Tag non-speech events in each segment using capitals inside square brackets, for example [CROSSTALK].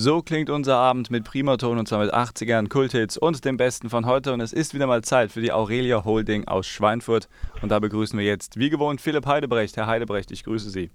So klingt unser Abend mit Primaton und zwar mit 80ern, Kulthits und dem Besten von heute. Und es ist wieder mal Zeit für die Aurelia Holding aus Schweinfurt. Und da begrüßen wir jetzt, wie gewohnt, Philipp Heidebrecht. Herr Heidebrecht, ich grüße Sie.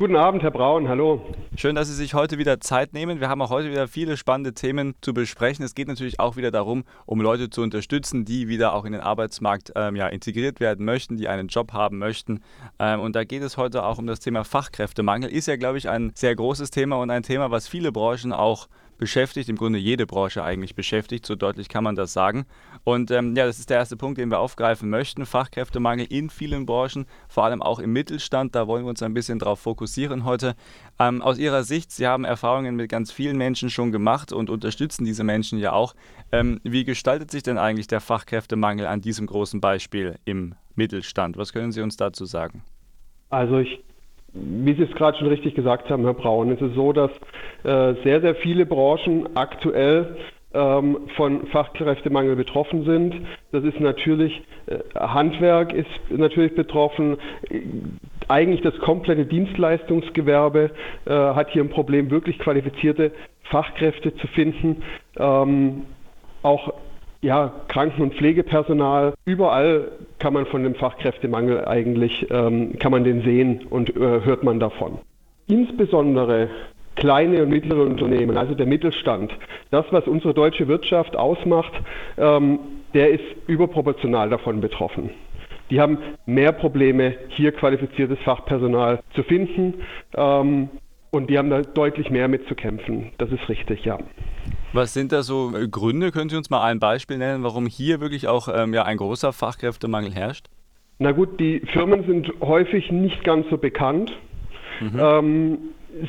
Guten Abend, Herr Braun, hallo. Schön, dass Sie sich heute wieder Zeit nehmen. Wir haben auch heute wieder viele spannende Themen zu besprechen. Es geht natürlich auch wieder darum, um Leute zu unterstützen, die wieder auch in den Arbeitsmarkt ähm, ja, integriert werden möchten, die einen Job haben möchten. Ähm, und da geht es heute auch um das Thema Fachkräftemangel. Ist ja, glaube ich, ein sehr großes Thema und ein Thema, was viele Branchen auch beschäftigt, im Grunde jede Branche eigentlich beschäftigt, so deutlich kann man das sagen. Und ähm, ja, das ist der erste Punkt, den wir aufgreifen möchten. Fachkräftemangel in vielen Branchen, vor allem auch im Mittelstand. Da wollen wir uns ein bisschen drauf fokussieren heute. Ähm, aus Ihrer Sicht, Sie haben Erfahrungen mit ganz vielen Menschen schon gemacht und unterstützen diese Menschen ja auch. Ähm, wie gestaltet sich denn eigentlich der Fachkräftemangel an diesem großen Beispiel im Mittelstand? Was können Sie uns dazu sagen? Also ich wie Sie es gerade schon richtig gesagt haben, Herr Braun, ist es so, dass äh, sehr, sehr viele Branchen aktuell ähm, von Fachkräftemangel betroffen sind. Das ist natürlich, äh, Handwerk ist natürlich betroffen. Eigentlich das komplette Dienstleistungsgewerbe äh, hat hier ein Problem, wirklich qualifizierte Fachkräfte zu finden. Ähm, auch ja, Kranken- und Pflegepersonal. Überall kann man von dem Fachkräftemangel eigentlich, ähm, kann man den sehen und äh, hört man davon. Insbesondere kleine und mittlere Unternehmen, also der Mittelstand, das, was unsere deutsche Wirtschaft ausmacht, ähm, der ist überproportional davon betroffen. Die haben mehr Probleme, hier qualifiziertes Fachpersonal zu finden. Ähm, und die haben da deutlich mehr mit zu kämpfen. Das ist richtig, ja. Was sind da so Gründe? Können Sie uns mal ein Beispiel nennen, warum hier wirklich auch ähm, ja, ein großer Fachkräftemangel herrscht? Na gut, die Firmen sind häufig nicht ganz so bekannt. Mhm. Ähm,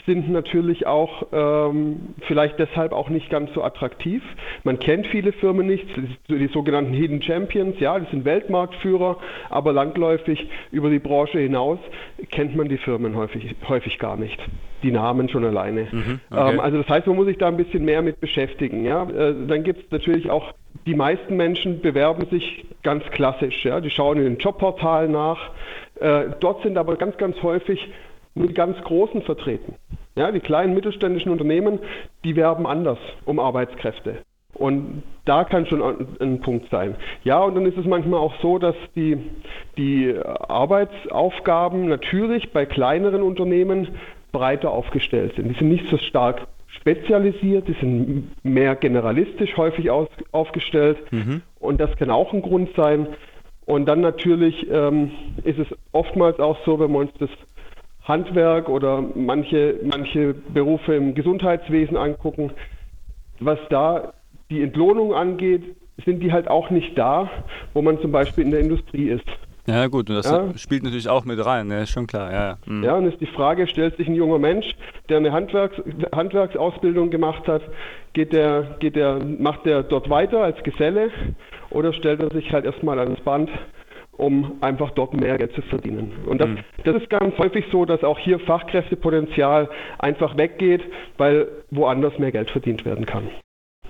sind natürlich auch ähm, vielleicht deshalb auch nicht ganz so attraktiv. Man kennt viele Firmen nicht, die sogenannten Hidden Champions, ja, die sind Weltmarktführer, aber landläufig über die Branche hinaus kennt man die Firmen häufig, häufig gar nicht. Die Namen schon alleine. Mhm, okay. ähm, also das heißt, man muss sich da ein bisschen mehr mit beschäftigen. Ja? Äh, dann gibt es natürlich auch, die meisten Menschen bewerben sich ganz klassisch. Ja? Die schauen in den Jobportalen nach. Äh, dort sind aber ganz, ganz häufig nur die ganz Großen vertreten. Ja, die kleinen mittelständischen Unternehmen, die werben anders um Arbeitskräfte. Und da kann schon ein Punkt sein. Ja, und dann ist es manchmal auch so, dass die, die Arbeitsaufgaben natürlich bei kleineren Unternehmen breiter aufgestellt sind. Die sind nicht so stark spezialisiert, die sind mehr generalistisch häufig aus, aufgestellt. Mhm. Und das kann auch ein Grund sein. Und dann natürlich ähm, ist es oftmals auch so, wenn wir uns das Handwerk oder manche, manche Berufe im Gesundheitswesen angucken, was da die Entlohnung angeht, sind die halt auch nicht da, wo man zum Beispiel in der Industrie ist. Ja gut, und das ja. spielt natürlich auch mit rein, ne? ist schon klar. Ja, mhm. ja, und ist die Frage, stellt sich ein junger Mensch, der eine Handwerks Handwerksausbildung gemacht hat, geht der, geht der, macht der dort weiter als Geselle oder stellt er sich halt erstmal ans Band um einfach dort mehr Geld zu verdienen. Und das, mhm. das ist ganz häufig so, dass auch hier Fachkräftepotenzial einfach weggeht, weil woanders mehr Geld verdient werden kann.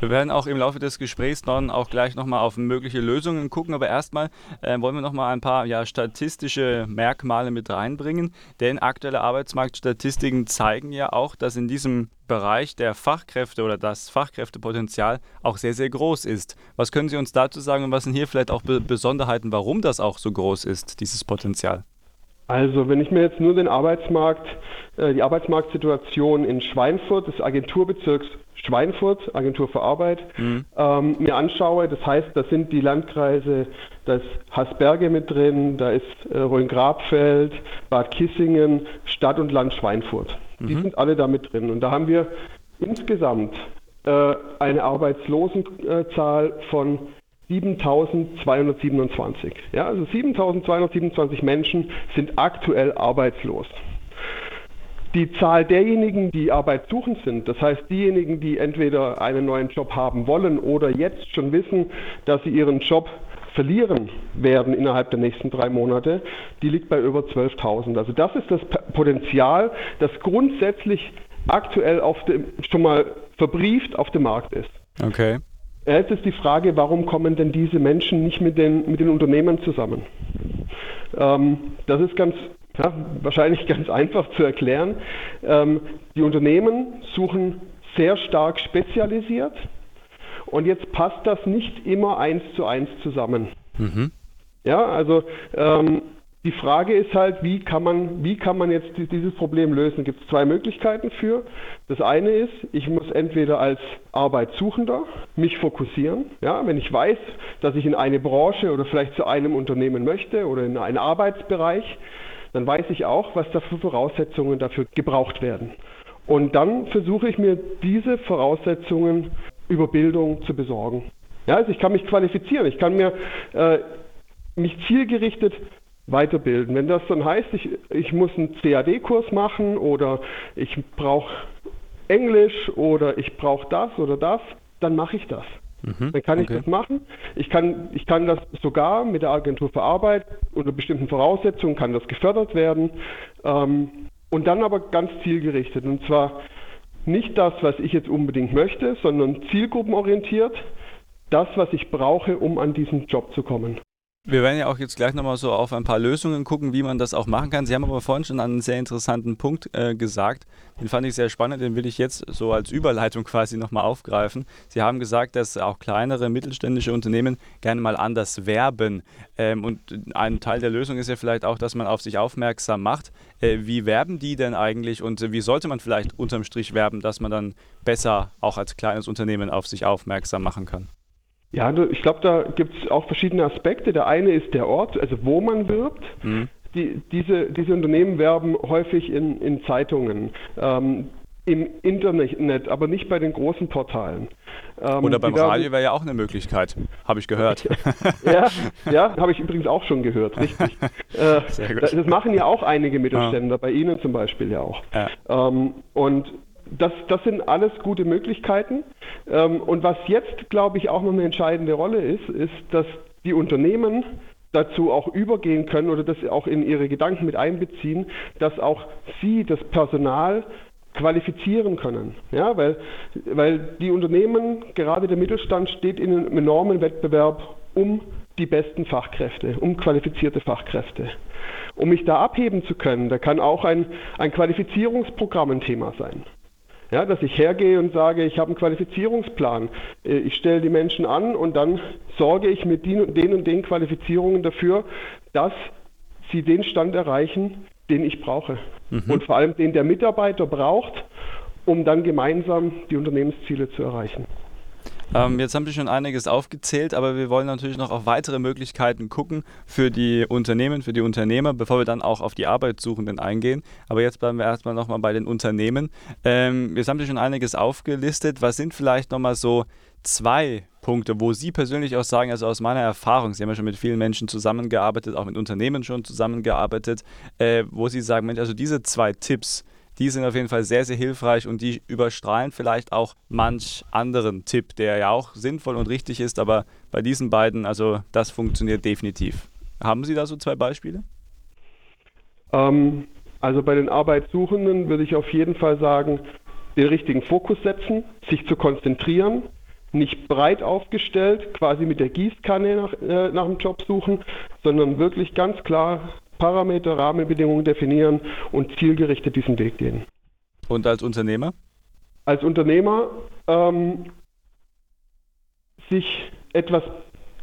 Wir werden auch im Laufe des Gesprächs dann auch gleich nochmal auf mögliche Lösungen gucken, aber erstmal äh, wollen wir nochmal ein paar ja, statistische Merkmale mit reinbringen, denn aktuelle Arbeitsmarktstatistiken zeigen ja auch, dass in diesem Bereich der Fachkräfte oder das Fachkräftepotenzial auch sehr, sehr groß ist. Was können Sie uns dazu sagen und was sind hier vielleicht auch Be Besonderheiten, warum das auch so groß ist, dieses Potenzial? Also wenn ich mir jetzt nur den Arbeitsmarkt, äh, die Arbeitsmarktsituation in Schweinfurt des Agenturbezirks Schweinfurt, Agentur für Arbeit, mhm. ähm, mir anschaue, das heißt, da sind die Landkreise, da ist Hasberge mit drin, da ist äh, Rhön-Grabfeld, Bad Kissingen, Stadt und Land Schweinfurt. Mhm. Die sind alle da mit drin. Und da haben wir insgesamt äh, eine Arbeitslosenzahl von 7227. Ja, also 7227 Menschen sind aktuell arbeitslos. Die Zahl derjenigen, die arbeitssuchend sind, das heißt diejenigen, die entweder einen neuen Job haben wollen oder jetzt schon wissen, dass sie ihren Job verlieren werden innerhalb der nächsten drei Monate, die liegt bei über 12.000. Also das ist das Potenzial, das grundsätzlich aktuell auf dem, schon mal verbrieft auf dem Markt ist. Okay. Jetzt ist die Frage, warum kommen denn diese Menschen nicht mit den, mit den Unternehmern zusammen? Ähm, das ist ganz ja, wahrscheinlich [LAUGHS] ganz einfach zu erklären. Ähm, die Unternehmen suchen sehr stark spezialisiert und jetzt passt das nicht immer eins zu eins zusammen. Mhm. Ja, also ähm, die Frage ist halt, wie kann man, wie kann man jetzt dieses Problem lösen? Gibt es zwei Möglichkeiten für. Das eine ist, ich muss entweder als Arbeitssuchender mich fokussieren. Ja, wenn ich weiß, dass ich in eine Branche oder vielleicht zu einem Unternehmen möchte oder in einen Arbeitsbereich, dann weiß ich auch, was da für Voraussetzungen dafür gebraucht werden. Und dann versuche ich mir diese Voraussetzungen über Bildung zu besorgen. Ja, also ich kann mich qualifizieren, ich kann mir äh, mich zielgerichtet weiterbilden. Wenn das dann heißt, ich, ich muss einen CAD-Kurs machen oder ich brauche Englisch oder ich brauche das oder das, dann mache ich das. Mhm, dann kann ich okay. das machen. Ich kann, ich kann das sogar mit der Agentur für Arbeit unter bestimmten Voraussetzungen kann das gefördert werden. Ähm, und dann aber ganz zielgerichtet. Und zwar nicht das, was ich jetzt unbedingt möchte, sondern zielgruppenorientiert das, was ich brauche, um an diesen Job zu kommen. Wir werden ja auch jetzt gleich nochmal so auf ein paar Lösungen gucken, wie man das auch machen kann. Sie haben aber vorhin schon einen sehr interessanten Punkt äh, gesagt. Den fand ich sehr spannend, den will ich jetzt so als Überleitung quasi nochmal aufgreifen. Sie haben gesagt, dass auch kleinere mittelständische Unternehmen gerne mal anders werben. Ähm, und ein Teil der Lösung ist ja vielleicht auch, dass man auf sich aufmerksam macht. Äh, wie werben die denn eigentlich und äh, wie sollte man vielleicht unterm Strich werben, dass man dann besser auch als kleines Unternehmen auf sich aufmerksam machen kann? Ja, ich glaube, da gibt es auch verschiedene Aspekte. Der eine ist der Ort, also wo man wirbt. Mhm. Die, diese, diese Unternehmen werben häufig in, in Zeitungen. Ähm, im Internet, aber nicht bei den großen Portalen. Ähm, Oder beim Radio wäre ja auch eine Möglichkeit, habe ich gehört. [LAUGHS] ja, ja habe ich übrigens auch schon gehört, richtig. [LAUGHS] äh, das machen ja auch einige Mittelständler, ja. bei Ihnen zum Beispiel ja auch. Ja. Ähm, und das, das sind alles gute Möglichkeiten. Ähm, und was jetzt, glaube ich, auch noch eine entscheidende Rolle ist, ist, dass die Unternehmen dazu auch übergehen können oder das auch in ihre Gedanken mit einbeziehen, dass auch sie das Personal qualifizieren können. Ja, weil, weil die Unternehmen, gerade der Mittelstand, steht in einem enormen Wettbewerb um die besten Fachkräfte, um qualifizierte Fachkräfte. Um mich da abheben zu können, da kann auch ein, ein Qualifizierungsprogramm ein Thema sein. Ja, dass ich hergehe und sage, ich habe einen Qualifizierungsplan. Äh, ich stelle die Menschen an und dann sorge ich mit den und den Qualifizierungen dafür, dass sie den Stand erreichen, den ich brauche. Mhm. Und vor allem den der Mitarbeiter braucht, um dann gemeinsam die Unternehmensziele zu erreichen. Ähm, jetzt haben Sie schon einiges aufgezählt, aber wir wollen natürlich noch auf weitere Möglichkeiten gucken für die Unternehmen, für die Unternehmer, bevor wir dann auch auf die Arbeitssuchenden eingehen. Aber jetzt bleiben wir erstmal nochmal bei den Unternehmen. Ähm, jetzt haben Sie schon einiges aufgelistet. Was sind vielleicht nochmal so zwei Punkte, wo Sie persönlich auch sagen, also aus meiner Erfahrung, Sie haben ja schon mit vielen Menschen zusammengearbeitet, auch mit Unternehmen schon zusammengearbeitet, äh, wo Sie sagen, Mensch, also diese zwei Tipps, die sind auf jeden Fall sehr, sehr hilfreich und die überstrahlen vielleicht auch manch anderen Tipp, der ja auch sinnvoll und richtig ist, aber bei diesen beiden, also das funktioniert definitiv. Haben Sie da so zwei Beispiele? Ähm, also bei den Arbeitssuchenden würde ich auf jeden Fall sagen, den richtigen Fokus setzen, sich zu konzentrieren, nicht breit aufgestellt, quasi mit der Gießkanne nach, äh, nach dem Job suchen, sondern wirklich ganz klar Parameter, Rahmenbedingungen definieren und zielgerichtet diesen Weg gehen. Und als Unternehmer? Als Unternehmer ähm, sich etwas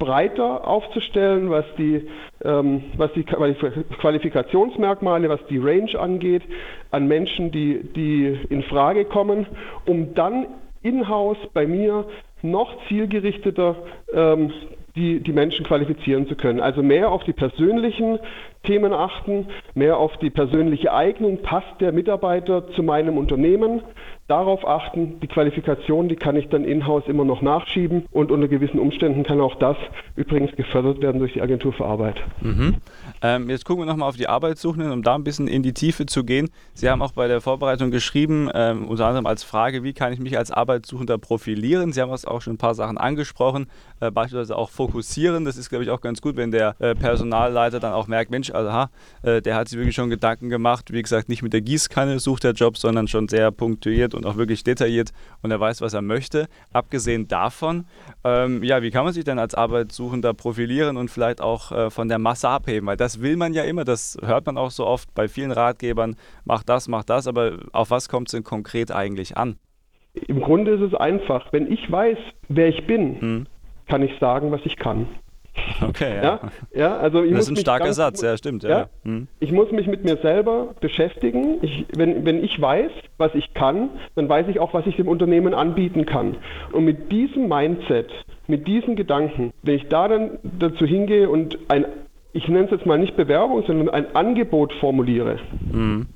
breiter aufzustellen, was die, ähm, was die Qualifikationsmerkmale, was die Range angeht, an Menschen, die, die in Frage kommen, um dann in-house bei mir noch zielgerichteter ähm, die, die Menschen qualifizieren zu können. Also mehr auf die persönlichen Themen achten, mehr auf die persönliche Eignung, passt der Mitarbeiter zu meinem Unternehmen, darauf achten, die Qualifikation, die kann ich dann in-house immer noch nachschieben und unter gewissen Umständen kann auch das übrigens gefördert werden durch die Agentur für Arbeit. Mhm. Ähm, jetzt gucken wir nochmal auf die Arbeitssuchenden, um da ein bisschen in die Tiefe zu gehen. Sie haben auch bei der Vorbereitung geschrieben, ähm, unter anderem als Frage, wie kann ich mich als Arbeitssuchender profilieren? Sie haben auch schon ein paar Sachen angesprochen, äh, beispielsweise auch fokussieren. Das ist, glaube ich, auch ganz gut, wenn der äh, Personalleiter dann auch merkt, Mensch, also, aha, äh, der hat sich wirklich schon Gedanken gemacht. Wie gesagt, nicht mit der Gießkanne sucht der Job, sondern schon sehr punktuiert und auch wirklich detailliert und er weiß, was er möchte. Abgesehen davon, ähm, ja, wie kann man sich denn als Arbeitssuchender profilieren und vielleicht auch äh, von der Masse abheben? Weil das will man ja immer, das hört man auch so oft bei vielen Ratgebern, mach das, mach das, aber auf was kommt es denn konkret eigentlich an? Im Grunde ist es einfach. Wenn ich weiß, wer ich bin, mhm. kann ich sagen, was ich kann. Okay, ja. ja, ja also das ist ein starker Satz, ja, stimmt. Ja. ja. Hm. Ich muss mich mit mir selber beschäftigen. Ich, wenn, wenn ich weiß, was ich kann, dann weiß ich auch, was ich dem Unternehmen anbieten kann. Und mit diesem Mindset, mit diesen Gedanken, wenn ich da dann dazu hingehe und ein, ich nenne es jetzt mal nicht Bewerbung, sondern ein Angebot formuliere, mhm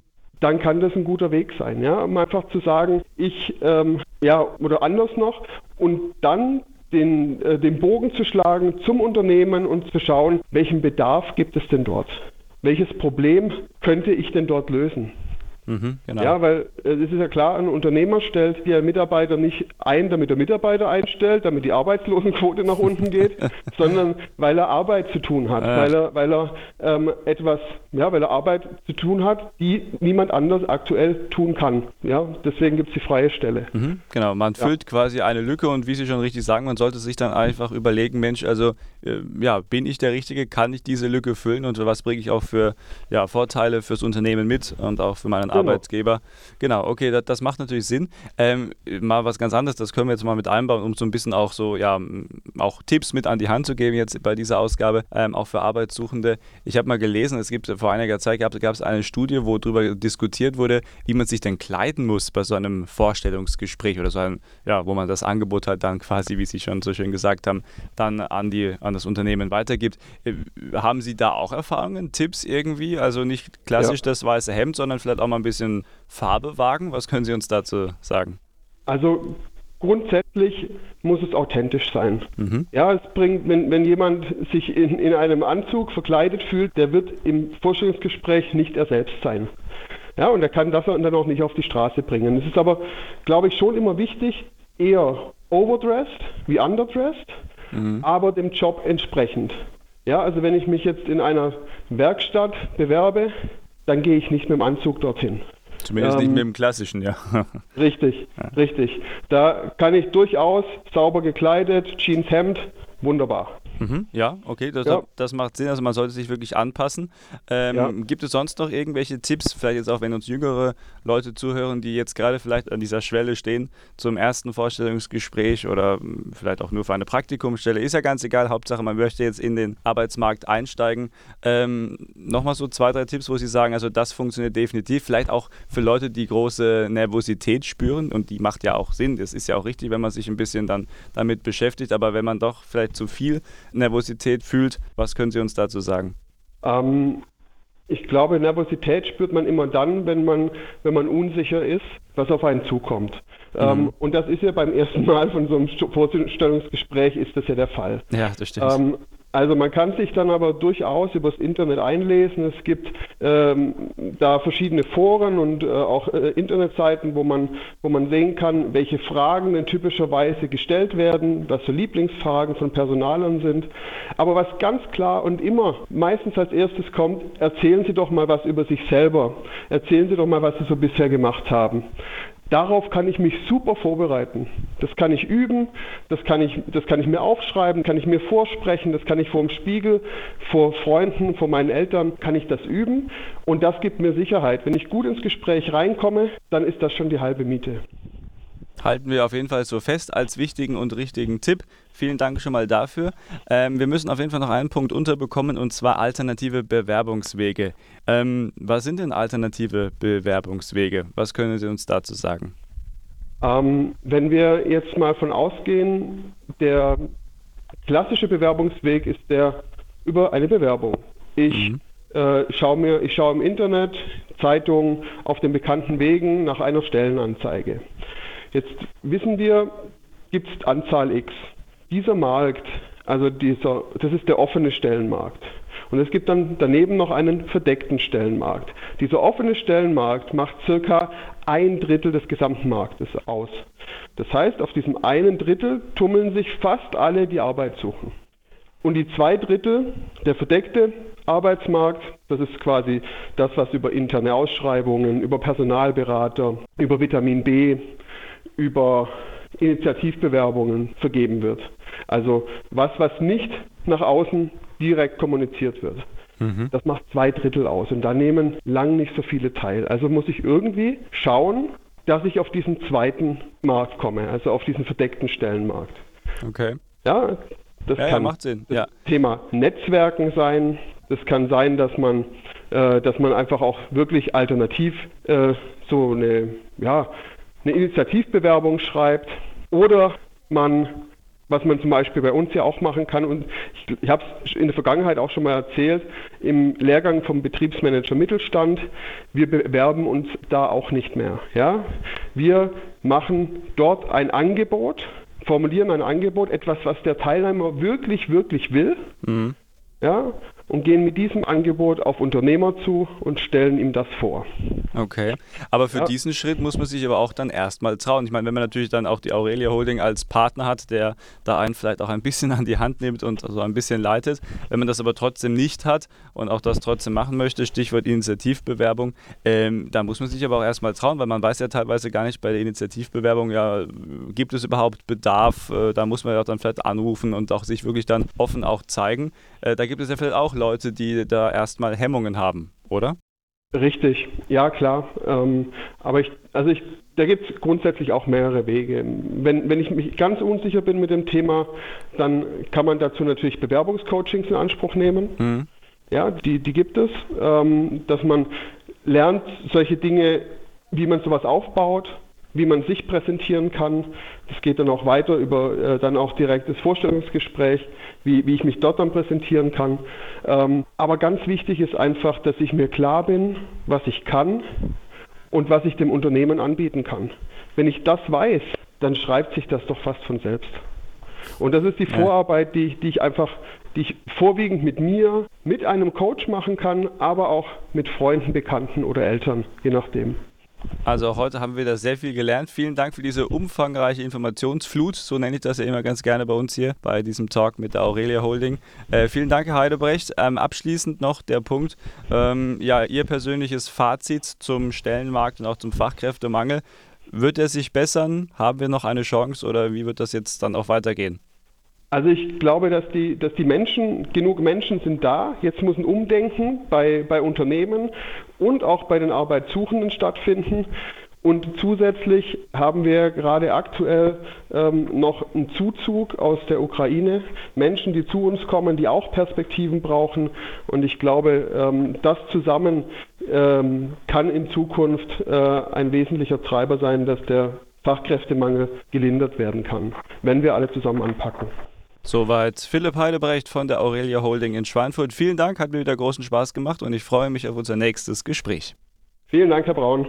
dann kann das ein guter Weg sein, ja, um einfach zu sagen, ich, ähm, ja, oder anders noch, und dann den, äh, den Bogen zu schlagen zum Unternehmen und zu schauen, welchen Bedarf gibt es denn dort? Welches Problem könnte ich denn dort lösen? Mhm, genau. Ja, weil äh, es ist ja klar, ein Unternehmer stellt die Mitarbeiter nicht ein, damit er Mitarbeiter einstellt, damit die Arbeitslosenquote nach unten geht, [LAUGHS] sondern weil er Arbeit zu tun hat, ja. weil er, weil er ähm, etwas, ja, weil er Arbeit zu tun hat, die niemand anders aktuell tun kann. Ja, deswegen gibt es die freie Stelle. Mhm, genau, man füllt ja. quasi eine Lücke und wie Sie schon richtig sagen, man sollte sich dann einfach überlegen, Mensch, also äh, ja, bin ich der Richtige, kann ich diese Lücke füllen und was bringe ich auch für ja, Vorteile fürs Unternehmen mit und auch für meinen genau. Arbeitgeber. Genau, okay, das, das macht natürlich Sinn. Ähm, mal was ganz anderes, das können wir jetzt mal mit einbauen, um so ein bisschen auch so, ja, auch Tipps mit an die Hand zu geben jetzt bei dieser Ausgabe, ähm, auch für Arbeitssuchende. Ich habe mal gelesen, es gibt vor einiger Zeit gab, es eine Studie, wo darüber diskutiert wurde, wie man sich denn kleiden muss bei so einem Vorstellungsgespräch oder so einem, ja, wo man das Angebot halt dann quasi, wie Sie schon so schön gesagt haben, dann an, die, an das Unternehmen weitergibt. Äh, haben Sie da auch Erfahrungen, Tipps irgendwie? Also nicht klassisch ja. das weiße Hemd, sondern vielleicht auch mal ein bisschen Farbe wagen? Was können Sie uns dazu sagen? Also grundsätzlich muss es authentisch sein. Mhm. Ja, es bringt, wenn, wenn jemand sich in, in einem Anzug verkleidet fühlt, der wird im Vorstellungsgespräch nicht er selbst sein. Ja, und er kann das dann auch nicht auf die Straße bringen. Es ist aber, glaube ich, schon immer wichtig, eher overdressed wie underdressed, mhm. aber dem Job entsprechend. Ja, also wenn ich mich jetzt in einer Werkstatt bewerbe, dann gehe ich nicht mit dem Anzug dorthin. Zumindest ähm, nicht mit dem klassischen, ja. [LAUGHS] Richtig, ja. richtig. Da kann ich durchaus sauber gekleidet, Jeans, Hemd, wunderbar. Mhm, ja, okay, das, ja. das, macht Sinn. Also man sollte sich wirklich anpassen. Ähm, ja. Gibt es sonst noch irgendwelche Tipps, vielleicht jetzt auch, wenn uns jüngere Leute zuhören, die jetzt gerade vielleicht an dieser Schwelle stehen zum ersten Vorstellungsgespräch oder hm, vielleicht auch nur für eine Praktikumsstelle? Ist ja ganz egal. Hauptsache, man möchte jetzt in den Arbeitsmarkt einsteigen. Ähm, Nochmal so zwei, drei Tipps, wo Sie sagen, also das funktioniert definitiv. Vielleicht auch für Leute, die große Nervosität spüren und die macht ja auch Sinn. Das ist ja auch richtig, wenn man sich ein bisschen dann damit beschäftigt. Aber wenn man doch vielleicht zu viel Nervosität fühlt. Was können Sie uns dazu sagen? Ähm, ich glaube, Nervosität spürt man immer dann, wenn man, wenn man unsicher ist, was auf einen zukommt. Ähm, mhm. Ähm, und das ist ja beim ersten Mal von so einem Vorstellungsgespräch ist das ja der Fall. Ja, das stimmt. Ähm, also man kann sich dann aber durchaus übers Internet einlesen. Es gibt ähm, da verschiedene Foren und äh, auch äh, Internetseiten, wo man, wo man sehen kann, welche Fragen denn typischerweise gestellt werden, was so Lieblingsfragen von Personalern sind. Aber was ganz klar und immer meistens als erstes kommt, erzählen Sie doch mal was über sich selber. Erzählen Sie doch mal, was Sie so bisher gemacht haben. Darauf kann ich mich super vorbereiten. Das kann ich üben, das kann ich, das kann ich mir aufschreiben, kann ich mir vorsprechen, das kann ich vor dem Spiegel, vor Freunden, vor meinen Eltern, kann ich das üben. Und das gibt mir Sicherheit. Wenn ich gut ins Gespräch reinkomme, dann ist das schon die halbe Miete halten wir auf jeden Fall so fest als wichtigen und richtigen Tipp. Vielen Dank schon mal dafür. Ähm, wir müssen auf jeden Fall noch einen Punkt unterbekommen und zwar alternative Bewerbungswege. Ähm, was sind denn alternative Bewerbungswege? Was können Sie uns dazu sagen? Ähm, wenn wir jetzt mal von ausgehen, der klassische Bewerbungsweg ist der über eine Bewerbung. Ich mhm. äh, schaue mir, ich schaue im Internet, Zeitungen, auf den bekannten Wegen nach einer Stellenanzeige. Jetzt wissen wir, gibt es Anzahl X. Dieser Markt, also dieser, das ist der offene Stellenmarkt. Und es gibt dann daneben noch einen verdeckten Stellenmarkt. Dieser offene Stellenmarkt macht circa ein Drittel des gesamten Marktes aus. Das heißt, auf diesem einen Drittel tummeln sich fast alle, die Arbeit suchen. Und die zwei Drittel, der verdeckte Arbeitsmarkt, das ist quasi das, was über interne Ausschreibungen, über Personalberater, über Vitamin B, über Initiativbewerbungen vergeben wird. Also was, was nicht nach außen direkt kommuniziert wird. Mhm. Das macht zwei Drittel aus und da nehmen lang nicht so viele teil. Also muss ich irgendwie schauen, dass ich auf diesen zweiten Markt komme, also auf diesen verdeckten Stellenmarkt. Okay. Ja, das ja, kann ja, macht Sinn. Ja. Thema Netzwerken sein. Das kann sein, dass man, äh, dass man einfach auch wirklich alternativ äh, so eine, ja, eine Initiativbewerbung schreibt. Oder man was man zum Beispiel bei uns ja auch machen kann. Und ich, ich habe es in der Vergangenheit auch schon mal erzählt, im Lehrgang vom Betriebsmanager Mittelstand, wir bewerben uns da auch nicht mehr. Ja? Wir machen dort ein Angebot, formulieren ein Angebot, etwas, was der Teilnehmer wirklich, wirklich will. Mhm. Ja, und gehen mit diesem Angebot auf Unternehmer zu und stellen ihm das vor. Okay, aber für ja. diesen Schritt muss man sich aber auch dann erstmal trauen. Ich meine, wenn man natürlich dann auch die Aurelia Holding als Partner hat, der da einen vielleicht auch ein bisschen an die Hand nimmt und so also ein bisschen leitet, wenn man das aber trotzdem nicht hat und auch das trotzdem machen möchte, Stichwort Initiativbewerbung, ähm, da muss man sich aber auch erstmal trauen, weil man weiß ja teilweise gar nicht bei der Initiativbewerbung, ja, gibt es überhaupt Bedarf, äh, da muss man ja auch dann vielleicht anrufen und auch sich wirklich dann offen auch zeigen. Äh, da gibt es ja vielleicht auch Leute, die da erstmal Hemmungen haben, oder? Richtig, ja klar. Ähm, aber ich, also ich, da gibt es grundsätzlich auch mehrere Wege. Wenn, wenn ich mich ganz unsicher bin mit dem Thema, dann kann man dazu natürlich Bewerbungscoachings in Anspruch nehmen. Mhm. Ja, die, die gibt es, ähm, dass man lernt solche Dinge, wie man sowas aufbaut, wie man sich präsentieren kann. Das geht dann auch weiter über äh, dann auch direktes Vorstellungsgespräch, wie, wie ich mich dort dann präsentieren kann. Ähm, aber ganz wichtig ist einfach, dass ich mir klar bin, was ich kann und was ich dem Unternehmen anbieten kann. Wenn ich das weiß, dann schreibt sich das doch fast von selbst. Und das ist die Vorarbeit, die, die ich einfach, die ich vorwiegend mit mir, mit einem Coach machen kann, aber auch mit Freunden, Bekannten oder Eltern, je nachdem. Also heute haben wir da sehr viel gelernt. Vielen Dank für diese umfangreiche Informationsflut. So nenne ich das ja immer ganz gerne bei uns hier bei diesem Talk mit der Aurelia Holding. Äh, vielen Dank, Herr Heidebrecht. Ähm, abschließend noch der Punkt, ähm, ja, Ihr persönliches Fazit zum Stellenmarkt und auch zum Fachkräftemangel. Wird er sich bessern? Haben wir noch eine Chance oder wie wird das jetzt dann auch weitergehen? Also ich glaube, dass die, dass die Menschen, genug Menschen sind da. Jetzt muss ein Umdenken bei, bei Unternehmen und auch bei den Arbeitssuchenden stattfinden. Und zusätzlich haben wir gerade aktuell ähm, noch einen Zuzug aus der Ukraine, Menschen, die zu uns kommen, die auch Perspektiven brauchen. Und ich glaube, ähm, das zusammen ähm, kann in Zukunft äh, ein wesentlicher Treiber sein, dass der Fachkräftemangel gelindert werden kann, wenn wir alle zusammen anpacken. Soweit Philipp Heidebrecht von der Aurelia Holding in Schweinfurt. Vielen Dank, hat mir wieder großen Spaß gemacht und ich freue mich auf unser nächstes Gespräch. Vielen Dank, Herr Braun.